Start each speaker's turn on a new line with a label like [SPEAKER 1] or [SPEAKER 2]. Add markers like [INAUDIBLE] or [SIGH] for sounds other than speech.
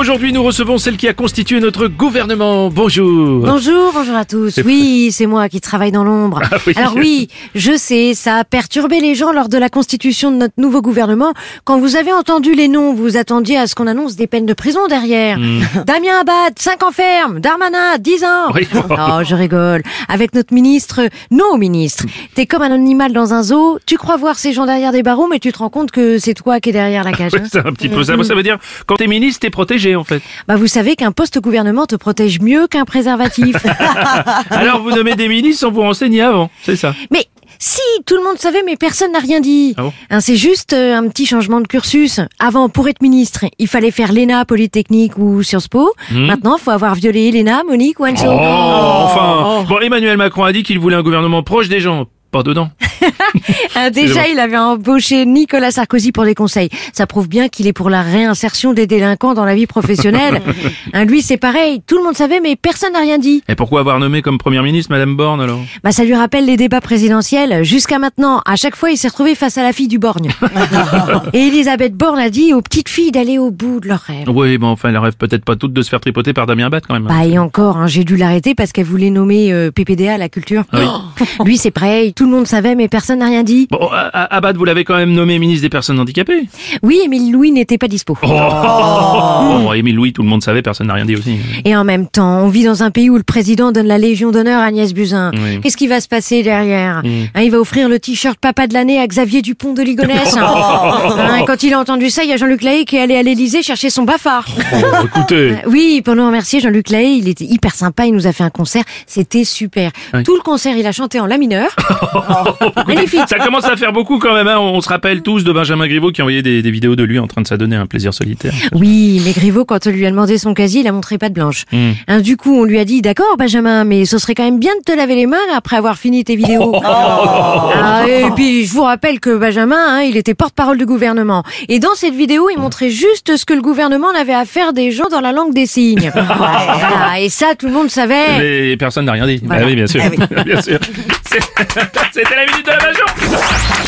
[SPEAKER 1] Aujourd'hui nous recevons celle qui a constitué notre gouvernement. Bonjour.
[SPEAKER 2] Bonjour, bonjour à tous. Oui, c'est moi qui travaille dans l'ombre.
[SPEAKER 1] Ah oui.
[SPEAKER 2] Alors oui, je sais, ça a perturbé les gens lors de la constitution de notre nouveau gouvernement. Quand vous avez entendu les noms, vous attendiez à ce qu'on annonce des peines de prison derrière. [LAUGHS] Damien Abad, 5 ans ferme. Darmanin, 10 ans.
[SPEAKER 1] Hmm. Oui. [LAUGHS]
[SPEAKER 2] Oh, je rigole. Avec notre ministre, nos ministres. T'es comme un animal dans un zoo, tu crois voir ces gens derrière des barreaux, mais tu te rends compte que c'est toi qui es derrière la cage.
[SPEAKER 1] Ouais,
[SPEAKER 2] hein.
[SPEAKER 1] c'est un petit peu ça. Ça veut dire, quand t'es ministre, t'es protégé en fait.
[SPEAKER 2] Bah vous savez qu'un poste gouvernement te protège mieux qu'un préservatif. [LAUGHS] [LAUGHS]
[SPEAKER 1] Alors vous nommez des ministres sans vous renseigner avant, c'est ça.
[SPEAKER 2] Mais si, tout le monde savait, mais personne n'a rien dit.
[SPEAKER 1] Ah bon
[SPEAKER 2] Hein, c'est juste euh, un petit changement de cursus. Avant, pour être ministre, il fallait faire l'ENA, Polytechnique ou Sciences Po. Maintenant, il faut avoir violé l'ENA, Monique ou Anso.
[SPEAKER 1] Oh, enfin. Bon, Emmanuel Macron a dit qu'il voulait un gouvernement proche des gens. Pas dedans. [LAUGHS]
[SPEAKER 2] Ah, déjà, il avait embauché Nicolas Sarkozy pour des conseils. Ça prouve bien qu'il est pour la réinsertion des délinquants dans la vie professionnelle. [LAUGHS] Hein, lui, c'est pareil. Tout le monde savait, mais personne n'a rien dit.
[SPEAKER 1] Et pourquoi avoir nommé comme première ministre Madame Borne alors?
[SPEAKER 2] Bah, ça lui rappelle les débats présidentiels. Jusqu'à maintenant, à chaque fois, il s'est retrouvé face à la fille du Borgne. [LAUGHS] Et Elisabeth Borne a dit aux petites filles d'aller au bout de leurs rêves.
[SPEAKER 1] Oui, bon, enfin, elles rêvent peut-être pas toutes de se faire tripoter par Damien Abad quand même.
[SPEAKER 2] Bah, et encore, hein, j'ai dû l'arrêter parce qu'elle voulait nommer euh, PPDA à la culture.
[SPEAKER 1] Ah oui.
[SPEAKER 2] Lui, c'est pareil. Tout le monde savait, mais personne n'a rien dit.
[SPEAKER 1] Bon, Abad, vous l'avez quand même nommé ministre des personnes handicapées.
[SPEAKER 2] Oui, Émile Louis n'était pas dispo.
[SPEAKER 1] Oh, Bon, Émile Louis, tout le monde savait, personne n'a rien dit aussi.
[SPEAKER 2] Et en même temps, on vit dans un pays où le président donne la Légion d'honneur à Agnès Buzyn.
[SPEAKER 1] Oui.
[SPEAKER 2] Qu'est-ce qui va se passer derrière Hein, Il va offrir le t-shirt papa de l'année à Xavier Dupont de Ligonnès. [LAUGHS] Hein, quand il a entendu ça, il y a Jean-Luc Lahaye qui est allé à l'Élysée chercher son bafard.
[SPEAKER 1] Oh, écoutez.
[SPEAKER 2] Oui, pour nous remercier, Jean-Luc Lahaye, il était hyper sympa, il nous a fait un concert, c'était super.
[SPEAKER 1] Oui.
[SPEAKER 2] Tout le concert, il a chanté en la mineur. [LAUGHS] Magnifique.
[SPEAKER 1] Ça commence à faire beaucoup quand même. Hein. On se rappelle tous de Benjamin Griveaux qui envoyait des, des vidéos de lui en train de s'adonner à un plaisir solitaire.
[SPEAKER 2] Oui, mais Griveaux, quand on lui a demandé son casier, il a montré pas de blanche.
[SPEAKER 1] Hmm.
[SPEAKER 2] Hein, du coup, on lui a dit, d'accord, Benjamin, mais ce serait quand même bien de te laver les mains après avoir fini tes vidéos. Ah, et puis, je vous rappelle que Benjamin, hein, il était porte-parole du gouvernement. Et dans cette vidéo, il montrait juste ce que le gouvernement avait à faire des gens dans la langue des signes. Et ça, tout le monde savait.
[SPEAKER 1] Mais personne n'a rien dit.
[SPEAKER 2] Voilà.
[SPEAKER 1] Ah oui, bien sûr. [LAUGHS] bien sûr. [LAUGHS] C'était la minute de la Bajon.